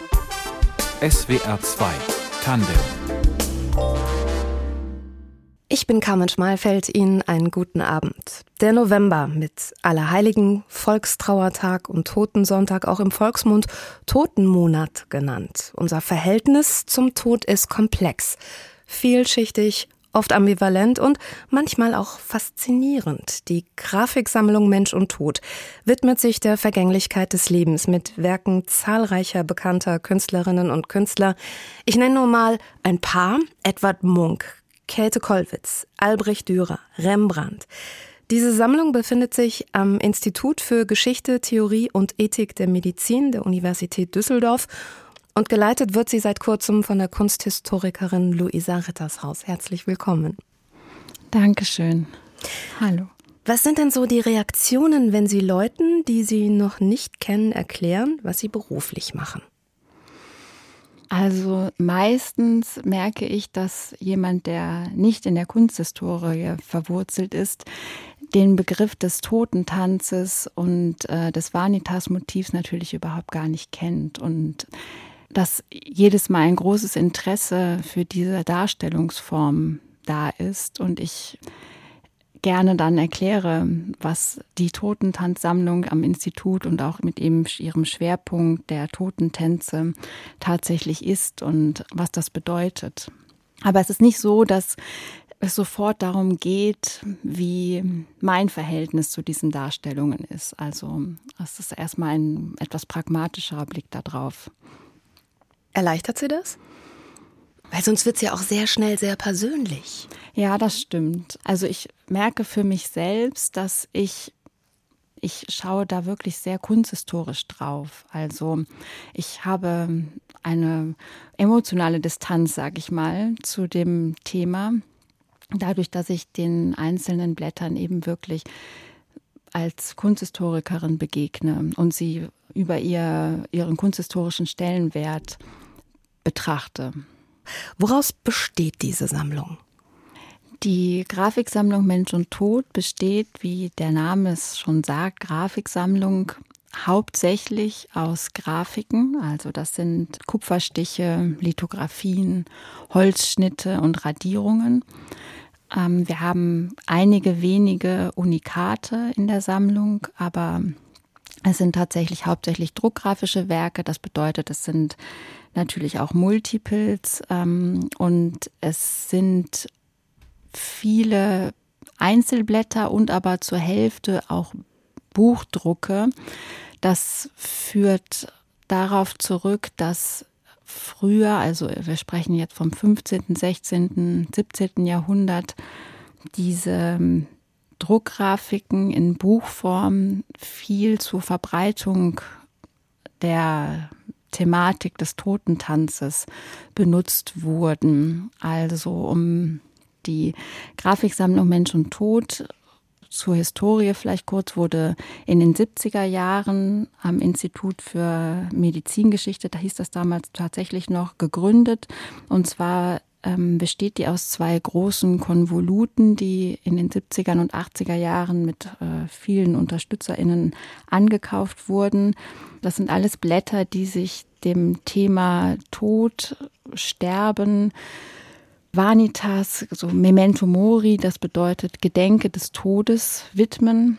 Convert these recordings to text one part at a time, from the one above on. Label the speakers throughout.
Speaker 1: SWR 2 Tandem
Speaker 2: ich bin Carmen Schmalfeld, Ihnen einen guten Abend. Der November mit Allerheiligen, Volkstrauertag und Totensonntag, auch im Volksmund Totenmonat genannt. Unser Verhältnis zum Tod ist komplex, vielschichtig, oft ambivalent und manchmal auch faszinierend. Die Grafiksammlung Mensch und Tod widmet sich der Vergänglichkeit des Lebens mit Werken zahlreicher bekannter Künstlerinnen und Künstler. Ich nenne nur mal ein paar. Edward Munk, Käthe Kollwitz, Albrecht Dürer, Rembrandt. Diese Sammlung befindet sich am Institut für Geschichte, Theorie und Ethik der Medizin der Universität Düsseldorf und geleitet wird sie seit kurzem von der Kunsthistorikerin Luisa Rittershaus. Herzlich willkommen.
Speaker 3: Dankeschön. Hallo.
Speaker 2: Was sind denn so die Reaktionen, wenn Sie Leuten, die Sie noch nicht kennen, erklären, was Sie beruflich machen?
Speaker 3: Also meistens merke ich, dass jemand, der nicht in der Kunsthistorie verwurzelt ist, den Begriff des Totentanzes und äh, des Vanitas-Motivs natürlich überhaupt gar nicht kennt und dass jedes Mal ein großes Interesse für diese Darstellungsform da ist und ich gerne dann erkläre, was die Totentanzsammlung am Institut und auch mit eben ihrem Schwerpunkt der Totentänze tatsächlich ist und was das bedeutet. Aber es ist nicht so, dass es sofort darum geht, wie mein Verhältnis zu diesen Darstellungen ist. Also es ist erstmal ein etwas pragmatischerer Blick darauf.
Speaker 2: Erleichtert Sie das? Weil sonst wird es ja auch sehr schnell sehr persönlich.
Speaker 3: Ja, das stimmt. Also ich merke für mich selbst, dass ich ich schaue da wirklich sehr kunsthistorisch drauf. Also ich habe eine emotionale Distanz, sage ich mal, zu dem Thema, dadurch, dass ich den einzelnen Blättern eben wirklich als Kunsthistorikerin begegne und sie über ihr, ihren kunsthistorischen Stellenwert betrachte.
Speaker 2: Woraus besteht diese Sammlung?
Speaker 3: Die Grafiksammlung Mensch und Tod besteht, wie der Name es schon sagt, Grafiksammlung hauptsächlich aus Grafiken, also das sind Kupferstiche, Lithografien, Holzschnitte und Radierungen. Ähm, wir haben einige wenige Unikate in der Sammlung, aber es sind tatsächlich hauptsächlich druckgrafische Werke. Das bedeutet, es sind natürlich auch Multiples ähm, und es sind viele Einzelblätter und aber zur Hälfte auch Buchdrucke. Das führt darauf zurück, dass früher, also wir sprechen jetzt vom 15., 16., 17. Jahrhundert, diese ähm, Druckgrafiken in Buchform viel zur Verbreitung der Thematik des Totentanzes benutzt wurden. Also um die Grafiksammlung Mensch und Tod zur Historie vielleicht kurz wurde in den 70er Jahren am Institut für Medizingeschichte, da hieß das damals tatsächlich noch, gegründet. Und zwar ähm, besteht die aus zwei großen Konvoluten, die in den 70er und 80er Jahren mit äh, vielen UnterstützerInnen angekauft wurden. Das sind alles Blätter, die sich dem Thema Tod, Sterben, Vanitas, so Memento Mori, das bedeutet Gedenke des Todes, widmen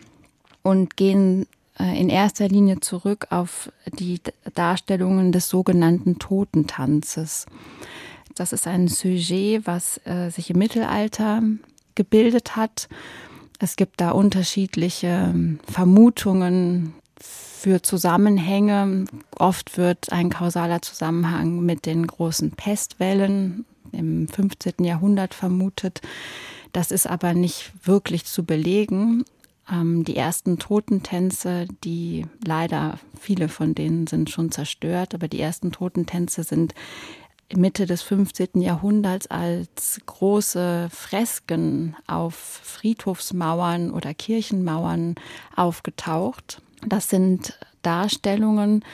Speaker 3: und gehen äh, in erster Linie zurück auf die Darstellungen des sogenannten Totentanzes. Das ist ein Sujet, was äh, sich im Mittelalter gebildet hat. Es gibt da unterschiedliche ähm, Vermutungen für Zusammenhänge. Oft wird ein kausaler Zusammenhang mit den großen Pestwellen im 15. Jahrhundert vermutet. Das ist aber nicht wirklich zu belegen. Ähm, die ersten Totentänze, die leider viele von denen sind schon zerstört, aber die ersten Totentänze sind Mitte des 15. Jahrhunderts als große Fresken auf Friedhofsmauern oder Kirchenmauern aufgetaucht. Das sind Darstellungen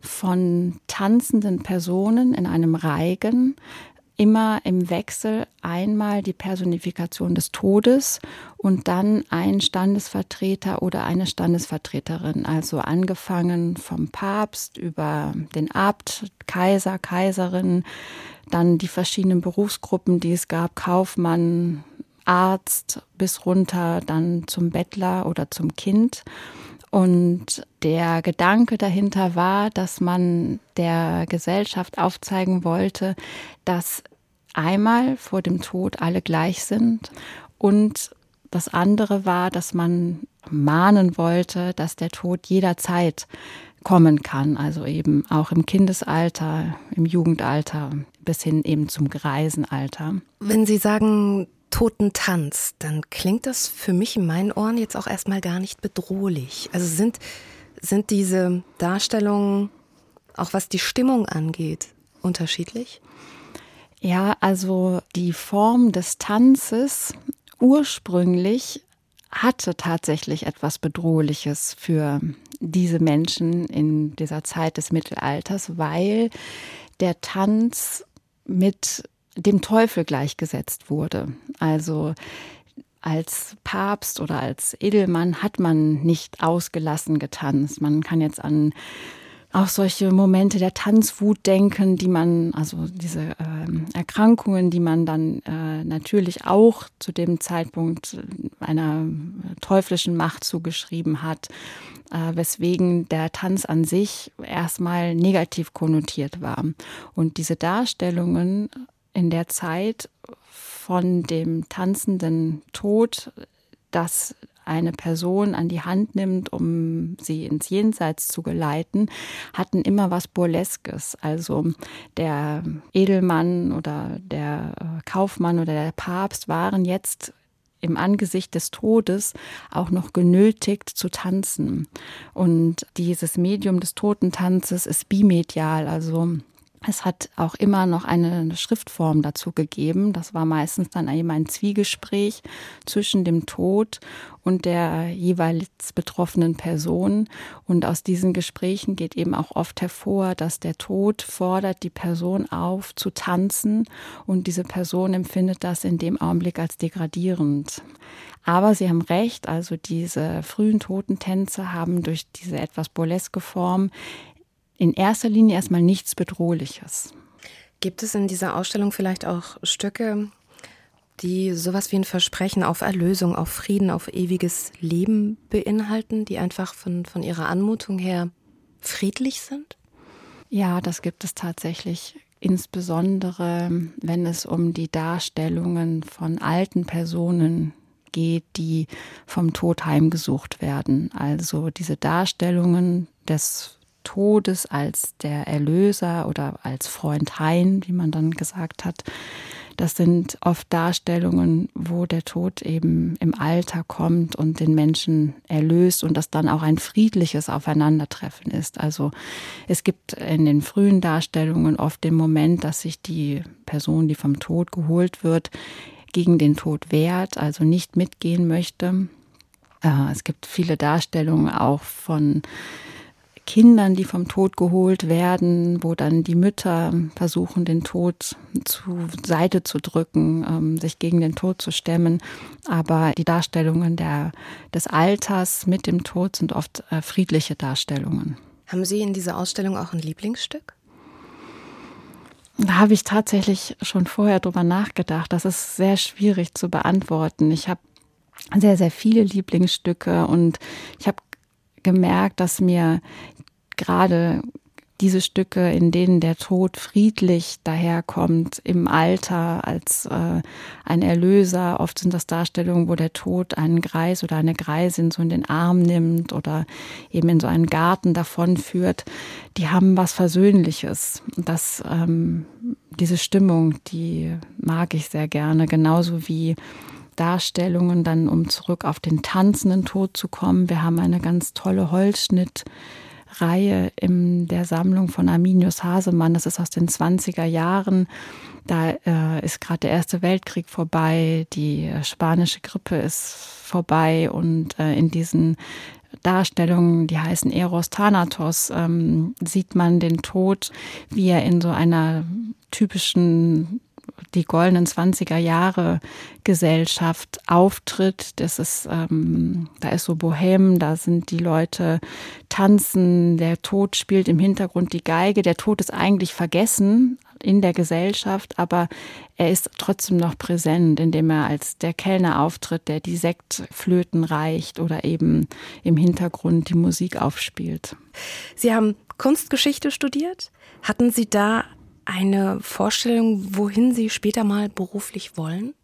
Speaker 3: von tanzenden Personen in einem Reigen immer im Wechsel einmal die Personifikation des Todes und dann ein Standesvertreter oder eine Standesvertreterin, also angefangen vom Papst über den Abt, Kaiser, Kaiserin, dann die verschiedenen Berufsgruppen, die es gab, Kaufmann, Arzt bis runter dann zum Bettler oder zum Kind. Und der Gedanke dahinter war, dass man der Gesellschaft aufzeigen wollte, dass einmal vor dem Tod alle gleich sind und das andere war, dass man mahnen wollte, dass der Tod jederzeit kommen kann, also eben auch im Kindesalter, im Jugendalter bis hin eben zum Greisenalter.
Speaker 2: Wenn Sie sagen, Totentanz, dann klingt das für mich in meinen Ohren jetzt auch erstmal gar nicht bedrohlich. Also sind, sind diese Darstellungen, auch was die Stimmung angeht, unterschiedlich?
Speaker 3: Ja, also die Form des Tanzes ursprünglich hatte tatsächlich etwas Bedrohliches für diese Menschen in dieser Zeit des Mittelalters, weil der Tanz mit dem Teufel gleichgesetzt wurde. Also als Papst oder als Edelmann hat man nicht ausgelassen getanzt. Man kann jetzt an auch solche Momente der Tanzwut denken, die man, also diese äh, Erkrankungen, die man dann äh, natürlich auch zu dem Zeitpunkt einer teuflischen Macht zugeschrieben hat, äh, weswegen der Tanz an sich erstmal negativ konnotiert war. Und diese Darstellungen in der Zeit von dem tanzenden Tod, das eine Person an die Hand nimmt, um sie ins Jenseits zu geleiten, hatten immer was Burleskes. Also der Edelmann oder der äh, Kaufmann oder der Papst waren jetzt im Angesicht des Todes auch noch genötigt zu tanzen. Und dieses Medium des Totentanzes ist bimedial, also es hat auch immer noch eine Schriftform dazu gegeben. Das war meistens dann eben ein Zwiegespräch zwischen dem Tod und der jeweils betroffenen Person. Und aus diesen Gesprächen geht eben auch oft hervor, dass der Tod fordert die Person auf zu tanzen und diese Person empfindet das in dem Augenblick als degradierend. Aber Sie haben recht, also diese frühen Totentänze haben durch diese etwas burleske Form in erster Linie erstmal nichts Bedrohliches.
Speaker 2: Gibt es in dieser Ausstellung vielleicht auch Stücke, die sowas wie ein Versprechen auf Erlösung, auf Frieden, auf ewiges Leben beinhalten, die einfach von, von ihrer Anmutung her friedlich sind?
Speaker 3: Ja, das gibt es tatsächlich. Insbesondere, wenn es um die Darstellungen von alten Personen geht, die vom Tod heimgesucht werden. Also diese Darstellungen des Todes als der Erlöser oder als Freund Hein, wie man dann gesagt hat. Das sind oft Darstellungen, wo der Tod eben im Alter kommt und den Menschen erlöst und das dann auch ein friedliches Aufeinandertreffen ist. Also es gibt in den frühen Darstellungen oft den Moment, dass sich die Person, die vom Tod geholt wird, gegen den Tod wehrt, also nicht mitgehen möchte. Äh, es gibt viele Darstellungen auch von Kindern, die vom Tod geholt werden, wo dann die Mütter versuchen, den Tod zur Seite zu drücken, ähm, sich gegen den Tod zu stemmen. Aber die Darstellungen der, des Alters mit dem Tod sind oft äh, friedliche Darstellungen.
Speaker 2: Haben Sie in dieser Ausstellung auch ein Lieblingsstück?
Speaker 3: Da habe ich tatsächlich schon vorher drüber nachgedacht. Das ist sehr schwierig zu beantworten. Ich habe sehr, sehr viele Lieblingsstücke und ich habe gemerkt, dass mir gerade diese Stücke, in denen der Tod friedlich daherkommt, im Alter als äh, ein Erlöser. Oft sind das Darstellungen, wo der Tod einen Greis oder eine Greisin so in den Arm nimmt oder eben in so einen Garten davonführt. Die haben was Versöhnliches. Das, ähm, diese Stimmung, die mag ich sehr gerne. Genauso wie Darstellungen, dann um zurück auf den tanzenden Tod zu kommen. Wir haben eine ganz tolle Holzschnitt. Reihe in der Sammlung von Arminius Hasemann. Das ist aus den 20er Jahren. Da äh, ist gerade der Erste Weltkrieg vorbei, die spanische Grippe ist vorbei und äh, in diesen Darstellungen, die heißen Eros Thanatos, ähm, sieht man den Tod, wie er in so einer typischen die goldenen 20er Jahre Gesellschaft auftritt. Das ist, ähm, da ist so Bohem, da sind die Leute tanzen, der Tod spielt im Hintergrund die Geige. Der Tod ist eigentlich vergessen in der Gesellschaft, aber er ist trotzdem noch präsent, indem er als der Kellner auftritt, der die Sektflöten reicht oder eben im Hintergrund die Musik aufspielt.
Speaker 2: Sie haben Kunstgeschichte studiert. Hatten Sie da eine Vorstellung, wohin Sie später mal beruflich wollen?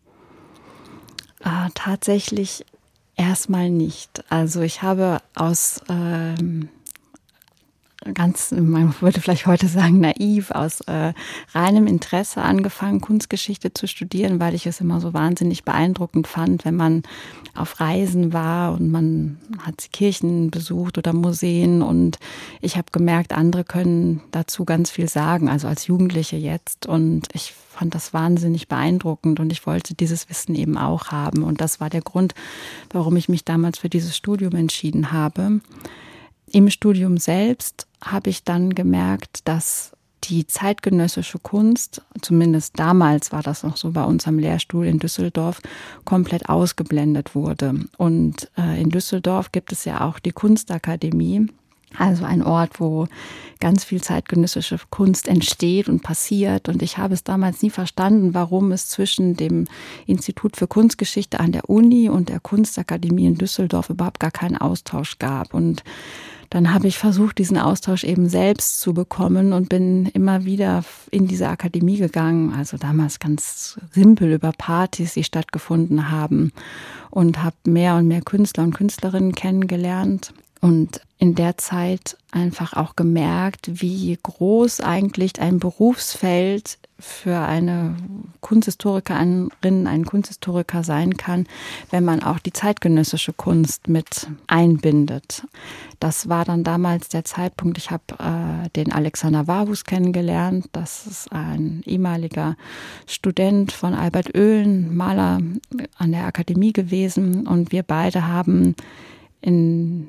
Speaker 3: Äh, tatsächlich erstmal nicht. Also ich habe aus ähm, ganz, man würde vielleicht heute sagen, naiv, aus äh, reinem Interesse angefangen, Kunstgeschichte zu studieren, weil ich es immer so wahnsinnig beeindruckend fand, wenn man auf Reisen war und man hat Kirchen besucht oder Museen. Und ich habe gemerkt, andere können dazu ganz viel sagen, also als Jugendliche jetzt. Und ich fand das wahnsinnig beeindruckend und ich wollte dieses Wissen eben auch haben. Und das war der Grund, warum ich mich damals für dieses Studium entschieden habe. Im Studium selbst habe ich dann gemerkt, dass die zeitgenössische Kunst, zumindest damals war das noch so bei uns am Lehrstuhl in Düsseldorf, komplett ausgeblendet wurde. Und äh, in Düsseldorf gibt es ja auch die Kunstakademie, also ein Ort, wo ganz viel zeitgenössische Kunst entsteht und passiert. Und ich habe es damals nie verstanden, warum es zwischen dem Institut für Kunstgeschichte an der Uni und der Kunstakademie in Düsseldorf überhaupt gar keinen Austausch gab. Und dann habe ich versucht, diesen Austausch eben selbst zu bekommen und bin immer wieder in diese Akademie gegangen. Also damals ganz simpel über Partys, die stattgefunden haben und habe mehr und mehr Künstler und Künstlerinnen kennengelernt und in der Zeit einfach auch gemerkt, wie groß eigentlich ein Berufsfeld für eine Kunsthistorikerin, einen Kunsthistoriker sein kann, wenn man auch die zeitgenössische Kunst mit einbindet. Das war dann damals der Zeitpunkt, ich habe äh, den Alexander Warhus kennengelernt. Das ist ein ehemaliger Student von Albert Oehlen, Maler an der Akademie gewesen. Und wir beide haben in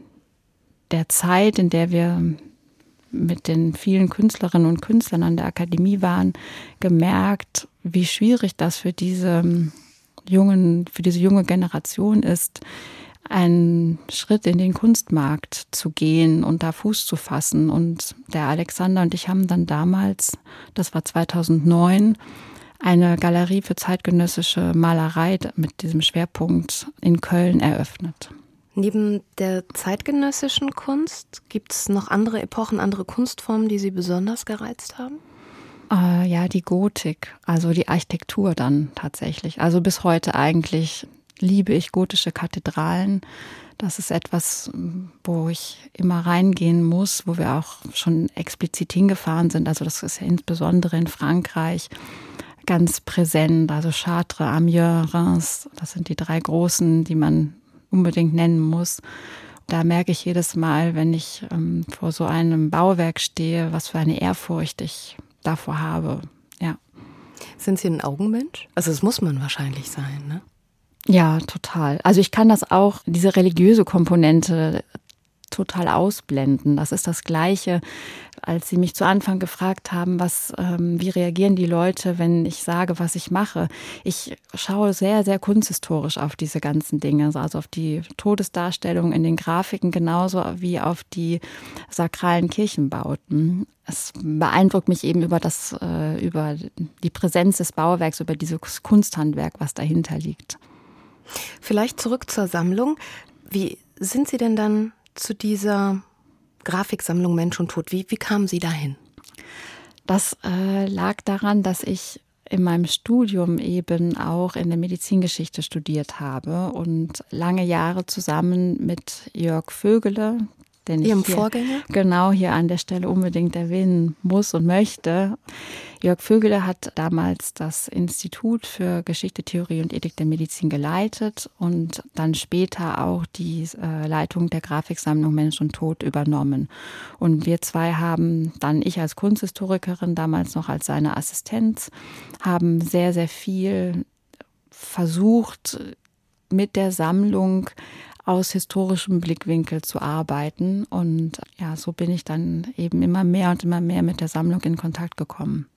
Speaker 3: der Zeit, in der wir mit den vielen Künstlerinnen und Künstlern an der Akademie waren, gemerkt, wie schwierig das für diese jungen, für diese junge Generation ist, einen Schritt in den Kunstmarkt zu gehen und da Fuß zu fassen. Und der Alexander und ich haben dann damals, das war 2009, eine Galerie für zeitgenössische Malerei mit diesem Schwerpunkt in Köln eröffnet.
Speaker 2: Neben der zeitgenössischen Kunst gibt es noch andere Epochen, andere Kunstformen, die Sie besonders gereizt haben?
Speaker 3: Äh, ja, die Gotik, also die Architektur dann tatsächlich. Also bis heute eigentlich liebe ich gotische Kathedralen. Das ist etwas, wo ich immer reingehen muss, wo wir auch schon explizit hingefahren sind. Also das ist ja insbesondere in Frankreich ganz präsent. Also Chartres, Amiens, Reims, das sind die drei großen, die man unbedingt nennen muss. Da merke ich jedes Mal, wenn ich ähm, vor so einem Bauwerk stehe, was für eine Ehrfurcht ich davor habe. Ja.
Speaker 2: Sind Sie ein Augenmensch? Also das muss man wahrscheinlich sein, ne?
Speaker 3: Ja, total. Also ich kann das auch, diese religiöse Komponente total ausblenden. Das ist das Gleiche, als Sie mich zu Anfang gefragt haben, was, ähm, wie reagieren die Leute, wenn ich sage, was ich mache. Ich schaue sehr, sehr kunsthistorisch auf diese ganzen Dinge, also auf die Todesdarstellung in den Grafiken genauso wie auf die sakralen Kirchenbauten. Es beeindruckt mich eben über das, äh, über die Präsenz des Bauwerks, über dieses Kunsthandwerk, was dahinter liegt.
Speaker 2: Vielleicht zurück zur Sammlung. Wie sind Sie denn dann zu dieser Grafiksammlung Mensch und Tod? Wie, wie kamen Sie dahin?
Speaker 3: Das äh, lag daran, dass ich in meinem Studium eben auch in der Medizingeschichte studiert habe und lange Jahre zusammen mit Jörg Vögele,
Speaker 2: den Ihrem ich hier, Vorgänger?
Speaker 3: genau hier an der Stelle unbedingt erwähnen muss und möchte. Jörg Vögele hat damals das Institut für Geschichte, Theorie und Ethik der Medizin geleitet und dann später auch die äh, Leitung der Grafiksammlung Mensch und Tod übernommen. Und wir zwei haben dann, ich als Kunsthistorikerin, damals noch als seine Assistenz, haben sehr, sehr viel versucht, mit der Sammlung aus historischem Blickwinkel zu arbeiten. Und ja, so bin ich dann eben immer mehr und immer mehr mit der Sammlung in Kontakt gekommen.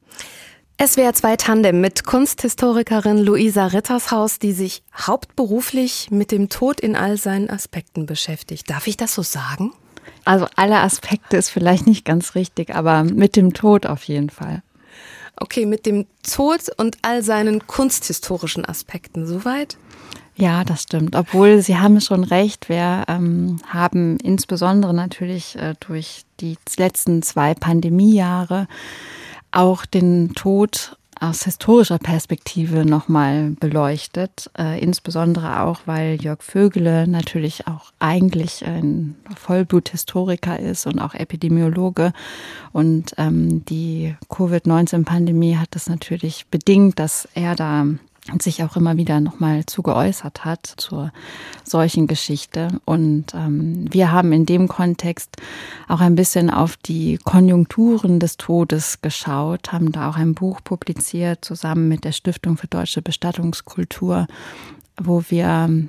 Speaker 2: SWR 2 Tandem mit Kunsthistorikerin Luisa Rittershaus, die sich hauptberuflich mit dem Tod in all seinen Aspekten beschäftigt. Darf ich das so sagen?
Speaker 3: Also alle Aspekte ist vielleicht nicht ganz richtig, aber mit dem Tod auf jeden Fall.
Speaker 2: Okay, mit dem Tod und all seinen kunsthistorischen Aspekten. Soweit?
Speaker 3: Ja, das stimmt. Obwohl Sie haben schon recht, wir ähm, haben insbesondere natürlich äh, durch die letzten zwei Pandemiejahre auch den Tod aus historischer Perspektive nochmal beleuchtet, äh, insbesondere auch, weil Jörg Vögele natürlich auch eigentlich ein Vollbluthistoriker ist und auch Epidemiologe. Und ähm, die Covid-19-Pandemie hat das natürlich bedingt, dass er da und sich auch immer wieder nochmal zu geäußert hat zur solchen Geschichte. Und ähm, wir haben in dem Kontext auch ein bisschen auf die Konjunkturen des Todes geschaut, haben da auch ein Buch publiziert zusammen mit der Stiftung für deutsche Bestattungskultur, wo wir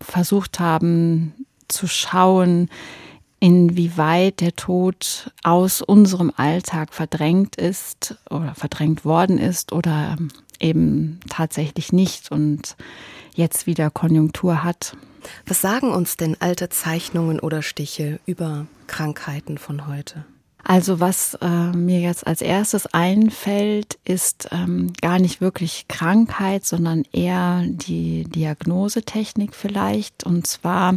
Speaker 3: versucht haben zu schauen, inwieweit der Tod aus unserem Alltag verdrängt ist oder verdrängt worden ist oder eben tatsächlich nicht und jetzt wieder Konjunktur hat.
Speaker 2: Was sagen uns denn alte Zeichnungen oder Stiche über Krankheiten von heute?
Speaker 3: Also was äh, mir jetzt als erstes einfällt, ist ähm, gar nicht wirklich Krankheit, sondern eher die Diagnosetechnik vielleicht. Und zwar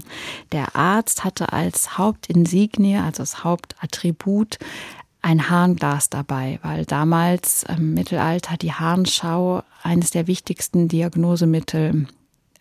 Speaker 3: der Arzt hatte als Hauptinsignie, also als Hauptattribut, ein Harnglas dabei, weil damals im Mittelalter die Harnschau eines der wichtigsten Diagnosemittel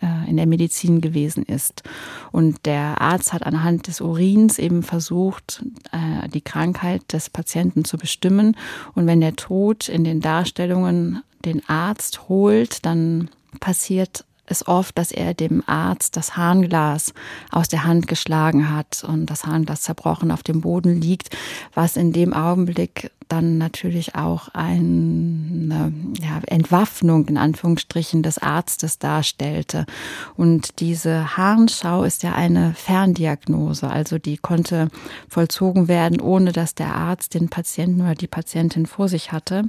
Speaker 3: äh, in der Medizin gewesen ist. Und der Arzt hat anhand des Urins eben versucht, äh, die Krankheit des Patienten zu bestimmen. Und wenn der Tod in den Darstellungen den Arzt holt, dann passiert es oft, dass er dem Arzt das Harnglas aus der Hand geschlagen hat und das Harnglas zerbrochen auf dem Boden liegt, was in dem Augenblick dann natürlich auch eine ja, Entwaffnung in Anführungsstrichen des Arztes darstellte. Und diese Harnschau ist ja eine Ferndiagnose, also die konnte vollzogen werden, ohne dass der Arzt den Patienten oder die Patientin vor sich hatte.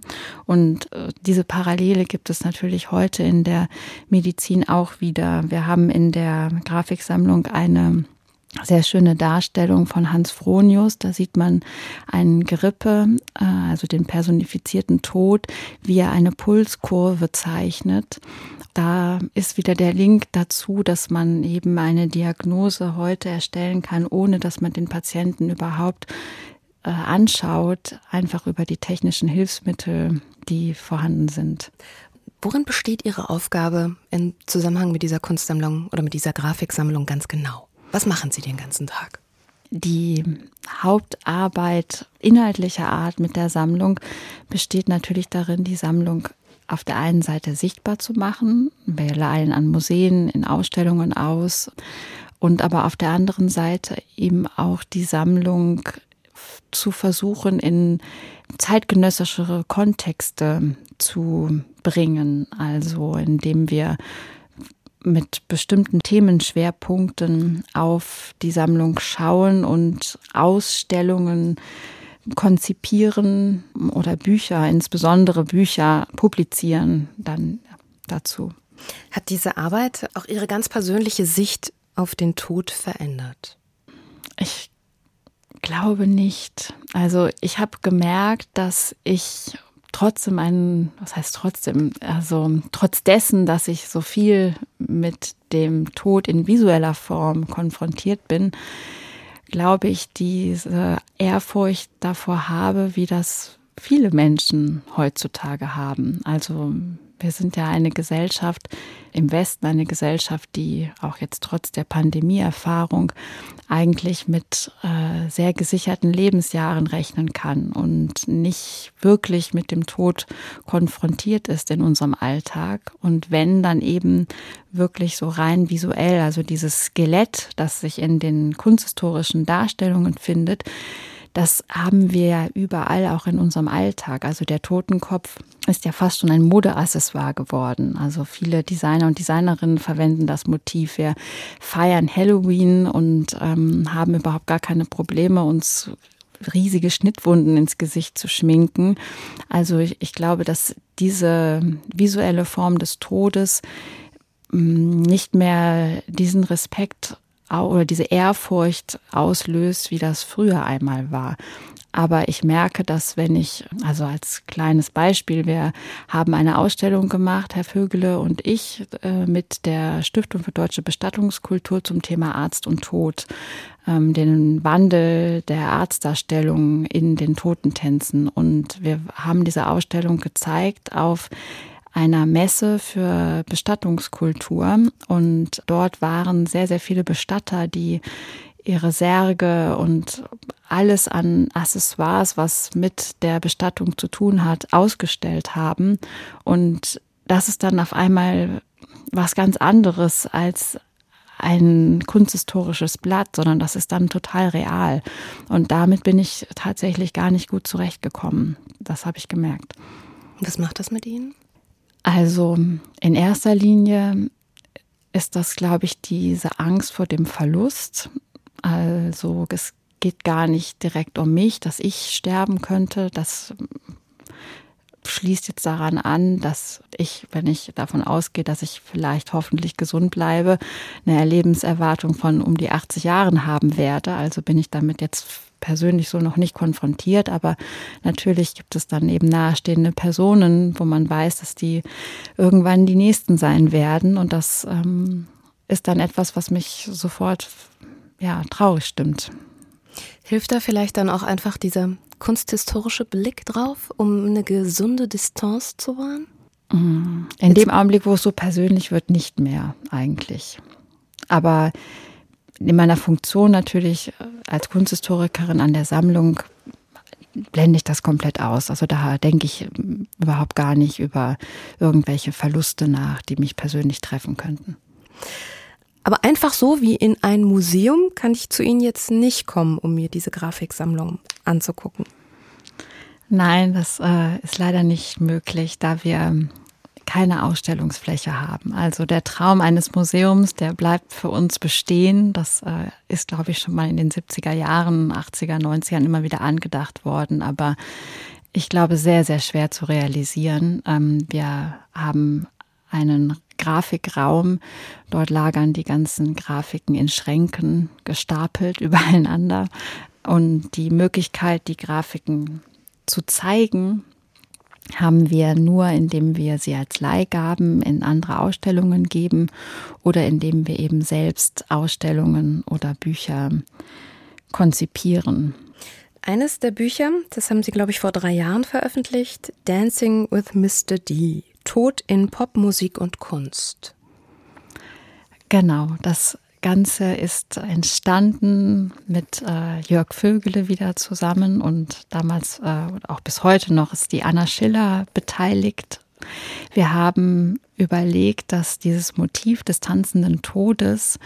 Speaker 3: Und äh, diese Parallele gibt es natürlich heute in der Medizin auch wieder. Wir haben in der Grafiksammlung eine sehr schöne Darstellung von Hans Fronius. Da sieht man einen Gerippe, äh, also den personifizierten Tod, wie er eine Pulskurve zeichnet. Da ist wieder der Link dazu, dass man eben eine Diagnose heute erstellen kann, ohne dass man den Patienten überhaupt äh, anschaut, einfach über die technischen Hilfsmittel, die vorhanden sind.
Speaker 2: Worin besteht Ihre Aufgabe im Zusammenhang mit dieser Kunstsammlung oder mit dieser Grafiksammlung ganz genau? Was machen Sie den ganzen Tag?
Speaker 3: Die Hauptarbeit inhaltlicher Art mit der Sammlung besteht natürlich darin, die Sammlung auf der einen Seite sichtbar zu machen. Wir leihen an Museen, in Ausstellungen aus und aber auf der anderen Seite eben auch die Sammlung zu versuchen, in zeitgenössischere Kontexte zu bringen. Also indem wir mit bestimmten Themenschwerpunkten auf die Sammlung schauen und Ausstellungen konzipieren oder Bücher, insbesondere Bücher publizieren dann dazu.
Speaker 2: Hat diese Arbeit auch Ihre ganz persönliche Sicht auf den Tod verändert?
Speaker 3: Ich glaube nicht. Also ich habe gemerkt, dass ich trotzdem einen, was heißt trotzdem, also trotz dessen, dass ich so viel mit dem Tod in visueller Form konfrontiert bin, glaube ich, diese Ehrfurcht davor habe, wie das viele Menschen heutzutage haben. Also wir sind ja eine Gesellschaft im Westen, eine Gesellschaft, die auch jetzt trotz der Pandemieerfahrung eigentlich mit äh, sehr gesicherten Lebensjahren rechnen kann und nicht wirklich mit dem Tod konfrontiert ist in unserem Alltag. Und wenn dann eben wirklich so rein visuell, also dieses Skelett, das sich in den kunsthistorischen Darstellungen findet, das haben wir ja überall auch in unserem Alltag. Also der Totenkopf ist ja fast schon ein Modeaccessoire geworden. Also viele Designer und Designerinnen verwenden das Motiv. Wir feiern Halloween und ähm, haben überhaupt gar keine Probleme, uns riesige Schnittwunden ins Gesicht zu schminken. Also ich, ich glaube, dass diese visuelle Form des Todes mm, nicht mehr diesen Respekt oder diese Ehrfurcht auslöst, wie das früher einmal war. Aber ich merke, dass wenn ich, also als kleines Beispiel, wir haben eine Ausstellung gemacht, Herr Vögele und ich, äh, mit der Stiftung für deutsche Bestattungskultur zum Thema Arzt und Tod, ähm, den Wandel der Arztdarstellung in den Totentänzen. Und wir haben diese Ausstellung gezeigt auf einer Messe für Bestattungskultur und dort waren sehr, sehr viele Bestatter, die ihre Särge und alles an Accessoires, was mit der Bestattung zu tun hat, ausgestellt haben. Und das ist dann auf einmal was ganz anderes als ein kunsthistorisches Blatt, sondern das ist dann total real. Und damit bin ich tatsächlich gar nicht gut zurechtgekommen. Das habe ich gemerkt.
Speaker 2: Was macht das mit Ihnen?
Speaker 3: Also in erster Linie ist das, glaube ich, diese Angst vor dem Verlust. Also es geht gar nicht direkt um mich, dass ich sterben könnte. Das schließt jetzt daran an, dass ich, wenn ich davon ausgehe, dass ich vielleicht hoffentlich gesund bleibe, eine Lebenserwartung von um die 80 Jahren haben werde. Also bin ich damit jetzt persönlich so noch nicht konfrontiert, aber natürlich gibt es dann eben nahestehende Personen, wo man weiß, dass die irgendwann die Nächsten sein werden. Und das ähm, ist dann etwas, was mich sofort ja, traurig stimmt.
Speaker 2: Hilft da vielleicht dann auch einfach dieser kunsthistorische Blick drauf, um eine gesunde Distanz zu wahren?
Speaker 3: Mm, in dem Augenblick, wo es so persönlich wird, nicht mehr eigentlich. Aber in meiner Funktion natürlich äh, als Kunsthistorikerin an der Sammlung blende ich das komplett aus. Also da denke ich ähm, überhaupt gar nicht über irgendwelche Verluste nach, die mich persönlich treffen könnten.
Speaker 2: Aber einfach so wie in ein Museum kann ich zu Ihnen jetzt nicht kommen, um mir diese Grafiksammlung anzugucken.
Speaker 3: Nein, das äh, ist leider nicht möglich, da wir keine Ausstellungsfläche haben. Also der Traum eines Museums, der bleibt für uns bestehen. Das äh, ist, glaube ich, schon mal in den 70er Jahren, 80er, 90ern immer wieder angedacht worden. Aber ich glaube, sehr, sehr schwer zu realisieren. Ähm, wir haben einen Grafikraum. Dort lagern die ganzen Grafiken in Schränken gestapelt übereinander. Und die Möglichkeit, die Grafiken zu zeigen, haben wir nur, indem wir sie als Leihgaben in andere Ausstellungen geben oder indem wir eben selbst Ausstellungen oder Bücher konzipieren.
Speaker 2: Eines der Bücher, das haben Sie, glaube ich, vor drei Jahren veröffentlicht, Dancing with Mr. D. Tod in Popmusik und Kunst.
Speaker 3: Genau, das Ganze ist entstanden mit äh, Jörg Vögele wieder zusammen und damals äh, auch bis heute noch ist die Anna Schiller beteiligt. Wir haben überlegt, dass dieses Motiv des tanzenden Todes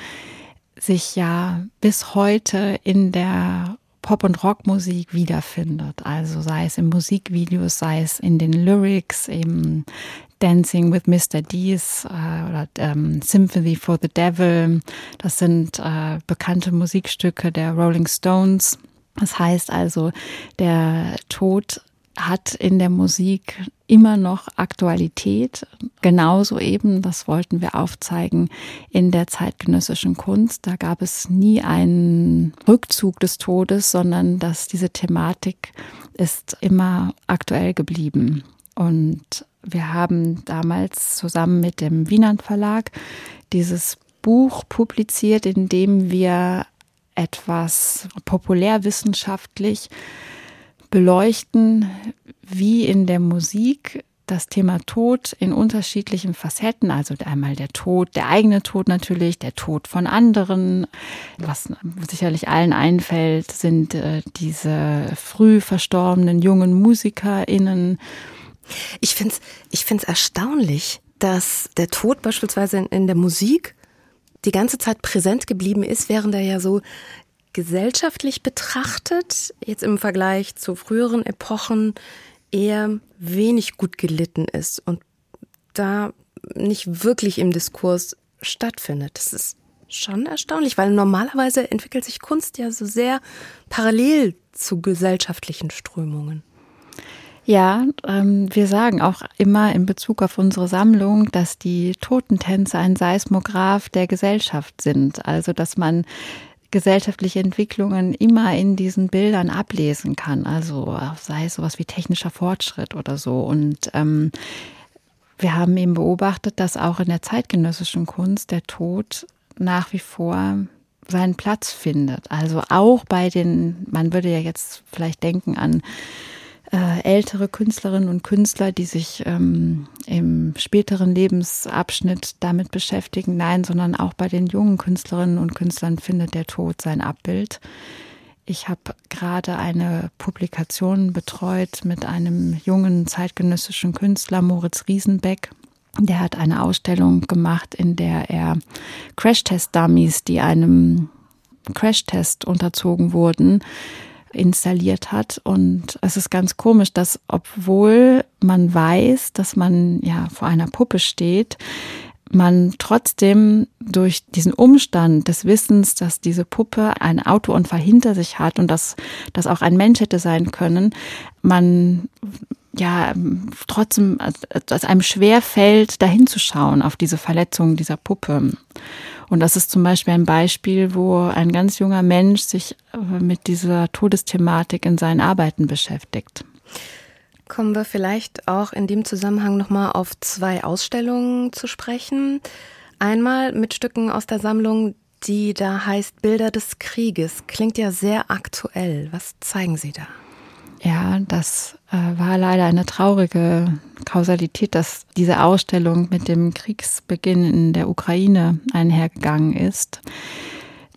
Speaker 3: sich ja bis heute in der Pop- und Rockmusik wiederfindet. Also sei es in Musikvideos, sei es in den Lyrics, eben Dancing with Mr. Dees äh, oder ähm, Symphony for the Devil. Das sind äh, bekannte Musikstücke der Rolling Stones. Das heißt also, der Tod hat in der Musik immer noch Aktualität. Genauso eben, das wollten wir aufzeigen, in der zeitgenössischen Kunst. Da gab es nie einen Rückzug des Todes, sondern dass diese Thematik ist immer aktuell geblieben. Und wir haben damals zusammen mit dem Wienand Verlag dieses Buch publiziert, in dem wir etwas populärwissenschaftlich beleuchten, wie in der Musik das Thema Tod in unterschiedlichen Facetten, also einmal der Tod, der eigene Tod natürlich, der Tod von anderen. Was sicherlich allen einfällt, sind äh, diese früh verstorbenen jungen MusikerInnen.
Speaker 2: Ich finde es ich find's erstaunlich, dass der Tod beispielsweise in, in der Musik die ganze Zeit präsent geblieben ist, während er ja so gesellschaftlich betrachtet, jetzt im Vergleich zu früheren Epochen, eher wenig gut gelitten ist und da nicht wirklich im Diskurs stattfindet. Das ist schon erstaunlich, weil normalerweise entwickelt sich Kunst ja so sehr parallel zu gesellschaftlichen Strömungen.
Speaker 3: Ja, ähm, wir sagen auch immer in Bezug auf unsere Sammlung, dass die Totentänze ein Seismograph der Gesellschaft sind. Also, dass man gesellschaftliche Entwicklungen immer in diesen Bildern ablesen kann. Also sei es sowas wie technischer Fortschritt oder so. Und ähm, wir haben eben beobachtet, dass auch in der zeitgenössischen Kunst der Tod nach wie vor seinen Platz findet. Also auch bei den, man würde ja jetzt vielleicht denken an ältere Künstlerinnen und Künstler, die sich ähm, im späteren Lebensabschnitt damit beschäftigen. Nein, sondern auch bei den jungen Künstlerinnen und Künstlern findet der Tod sein Abbild. Ich habe gerade eine Publikation betreut mit einem jungen zeitgenössischen Künstler, Moritz Riesenbeck. Der hat eine Ausstellung gemacht, in der er Crashtest-Dummies, die einem Crashtest unterzogen wurden, installiert hat. Und es ist ganz komisch, dass obwohl man weiß, dass man ja vor einer Puppe steht, man trotzdem durch diesen Umstand des Wissens, dass diese Puppe einen Autounfall hinter sich hat und dass das auch ein Mensch hätte sein können, man ja trotzdem als einem schwer fällt, dahin zu schauen auf diese Verletzungen dieser Puppe. Und das ist zum Beispiel ein Beispiel, wo ein ganz junger Mensch sich äh, mit dieser Todesthematik in seinen Arbeiten beschäftigt.
Speaker 2: Kommen wir vielleicht auch in dem Zusammenhang nochmal auf zwei Ausstellungen zu sprechen. Einmal mit Stücken aus der Sammlung, die da heißt Bilder des Krieges. Klingt ja sehr aktuell. Was zeigen Sie da?
Speaker 3: Ja, das äh, war leider eine traurige Kausalität, dass diese Ausstellung mit dem Kriegsbeginn in der Ukraine einhergegangen ist.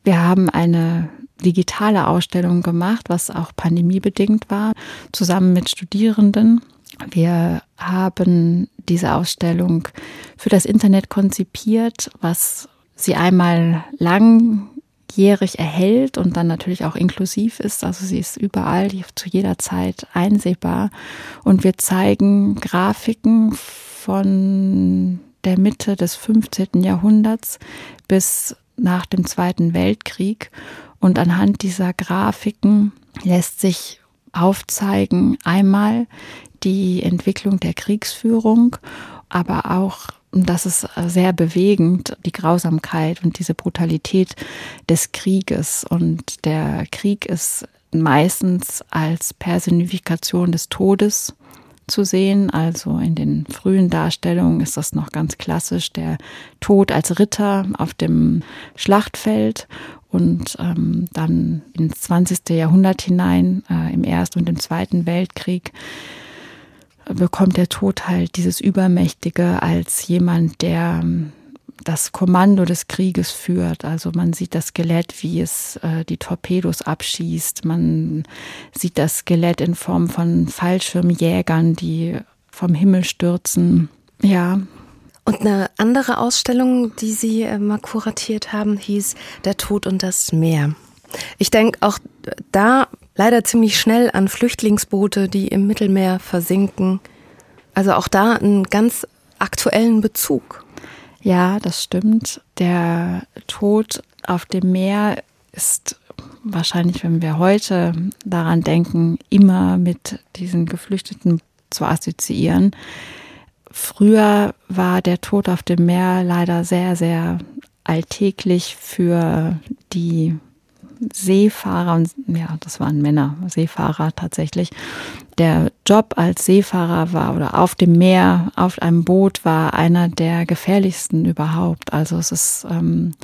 Speaker 3: Wir haben eine digitale Ausstellung gemacht, was auch pandemiebedingt war, zusammen mit Studierenden. Wir haben diese Ausstellung für das Internet konzipiert, was sie einmal lang jährig erhält und dann natürlich auch inklusiv ist. Also sie ist überall, zu jeder Zeit einsehbar. Und wir zeigen Grafiken von der Mitte des 15. Jahrhunderts bis nach dem Zweiten Weltkrieg. Und anhand dieser Grafiken lässt sich aufzeigen einmal die Entwicklung der Kriegsführung, aber auch das ist äh, sehr bewegend, die Grausamkeit und diese Brutalität des Krieges. Und der Krieg ist meistens als Personifikation des Todes zu sehen. Also in den frühen Darstellungen ist das noch ganz klassisch, der Tod als Ritter auf dem Schlachtfeld. Und ähm, dann ins 20. Jahrhundert hinein, äh, im Ersten und im Zweiten Weltkrieg, bekommt der Tod halt dieses Übermächtige als jemand, der ähm, das Kommando des Krieges führt. Also man sieht das Skelett, wie es äh, die Torpedos abschießt. Man sieht das Skelett in Form von Fallschirmjägern, die vom Himmel stürzen. Ja.
Speaker 2: Und eine andere Ausstellung, die Sie äh, mal kuratiert haben, hieß Der Tod und das Meer. Ich denke auch da leider ziemlich schnell an Flüchtlingsboote, die im Mittelmeer versinken. Also auch da einen ganz aktuellen Bezug.
Speaker 3: Ja, das stimmt. Der Tod auf dem Meer ist wahrscheinlich, wenn wir heute daran denken, immer mit diesen Geflüchteten zu assoziieren. Früher war der Tod auf dem Meer leider sehr, sehr alltäglich für die Seefahrer, und ja, das waren Männer, Seefahrer tatsächlich. Der Job als Seefahrer war oder auf dem Meer, auf einem Boot war einer der gefährlichsten überhaupt. Also es ist ähm,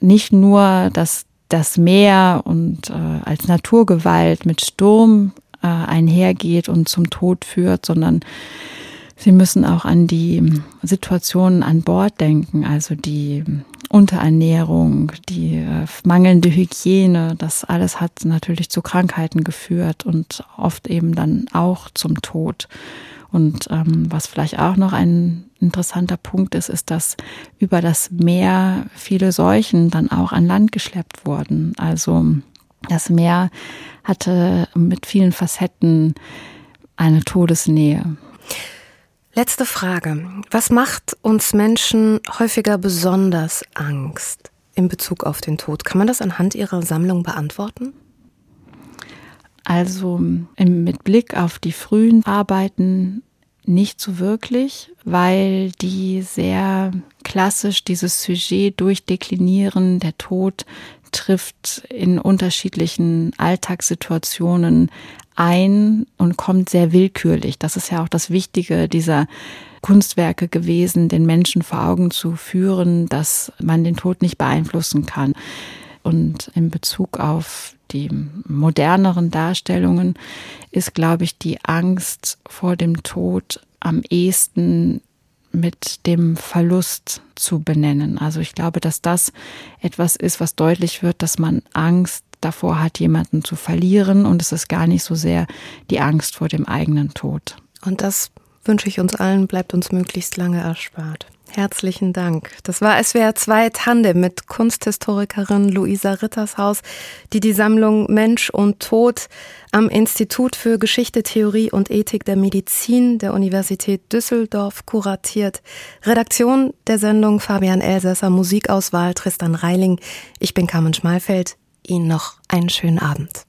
Speaker 3: nicht nur, dass das Meer und äh, als Naturgewalt mit Sturm äh, einhergeht und zum Tod führt, sondern Sie müssen auch an die Situationen an Bord denken, also die Unterernährung, die äh, mangelnde Hygiene, das alles hat natürlich zu Krankheiten geführt und oft eben dann auch zum Tod. Und ähm, was vielleicht auch noch ein interessanter Punkt ist, ist, dass über das Meer viele Seuchen dann auch an Land geschleppt wurden. Also das Meer hatte mit vielen Facetten eine Todesnähe.
Speaker 2: Letzte Frage. Was macht uns Menschen häufiger besonders Angst in Bezug auf den Tod? Kann man das anhand Ihrer Sammlung beantworten?
Speaker 3: Also mit Blick auf die frühen Arbeiten nicht so wirklich, weil die sehr klassisch dieses Sujet durchdeklinieren. Der Tod trifft in unterschiedlichen Alltagssituationen ein und kommt sehr willkürlich. Das ist ja auch das Wichtige dieser Kunstwerke gewesen, den Menschen vor Augen zu führen, dass man den Tod nicht beeinflussen kann. Und in Bezug auf die moderneren Darstellungen ist, glaube ich, die Angst vor dem Tod am ehesten mit dem Verlust zu benennen. Also ich glaube, dass das etwas ist, was deutlich wird, dass man Angst davor hat, jemanden zu verlieren und es ist gar nicht so sehr die Angst vor dem eigenen Tod.
Speaker 2: Und das wünsche ich uns allen, bleibt uns möglichst lange erspart. Herzlichen Dank. Das war SWR 2 Tandem mit Kunsthistorikerin Luisa Rittershaus, die die Sammlung Mensch und Tod am Institut für Geschichte, Theorie und Ethik der Medizin der Universität Düsseldorf kuratiert. Redaktion der Sendung Fabian Elsässer, Musikauswahl Tristan Reiling. Ich bin Carmen Schmalfeld. Ihnen noch einen schönen Abend.